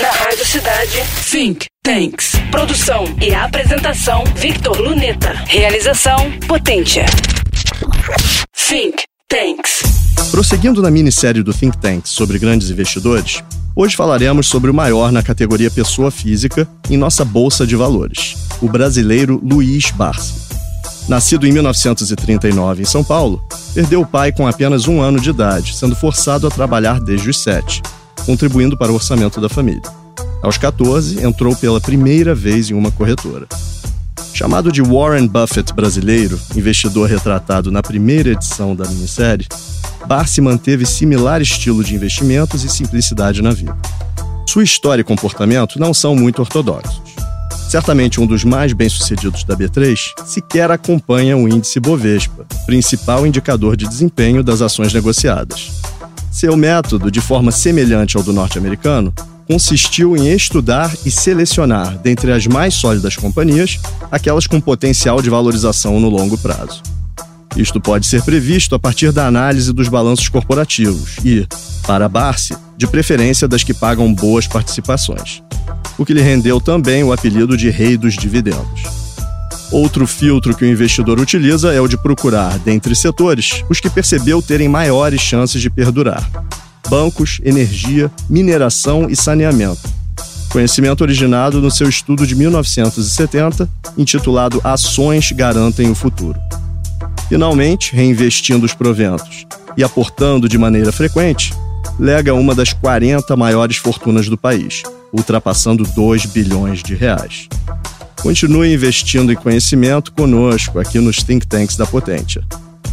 Na Rádio Cidade, Think Tanks. Produção e apresentação, Victor Luneta. Realização, Potência. Think Tanks. Prosseguindo na minissérie do Think Tanks sobre grandes investidores, hoje falaremos sobre o maior na categoria pessoa física em nossa bolsa de valores, o brasileiro Luiz Barsi. Nascido em 1939 em São Paulo, perdeu o pai com apenas um ano de idade, sendo forçado a trabalhar desde os sete, contribuindo para o orçamento da família. Aos 14, entrou pela primeira vez em uma corretora. Chamado de Warren Buffett brasileiro, investidor retratado na primeira edição da minissérie, Barsi manteve similar estilo de investimentos e simplicidade na vida. Sua história e comportamento não são muito ortodoxos certamente um dos mais bem-sucedidos da B3, sequer acompanha o índice Bovespa, principal indicador de desempenho das ações negociadas. Seu método, de forma semelhante ao do norte-americano, consistiu em estudar e selecionar, dentre as mais sólidas companhias, aquelas com potencial de valorização no longo prazo. Isto pode ser previsto a partir da análise dos balanços corporativos e, para Barsi, de preferência das que pagam boas participações o que lhe rendeu também o apelido de Rei dos Dividendos. Outro filtro que o investidor utiliza é o de procurar, dentre setores, os que percebeu terem maiores chances de perdurar: bancos, energia, mineração e saneamento. Conhecimento originado no seu estudo de 1970, intitulado Ações Garantem o Futuro. Finalmente, reinvestindo os proventos e aportando de maneira frequente, lega uma das 40 maiores fortunas do país, ultrapassando 2 bilhões de reais. Continue investindo em conhecimento conosco aqui nos Think Tanks da Potência.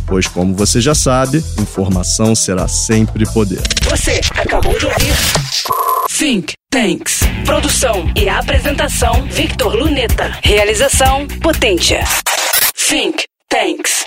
Pois, como você já sabe, informação será sempre poder. Você acabou de ouvir Think Tanks. Produção e apresentação, Victor Luneta. Realização, Potência. Think Tanks.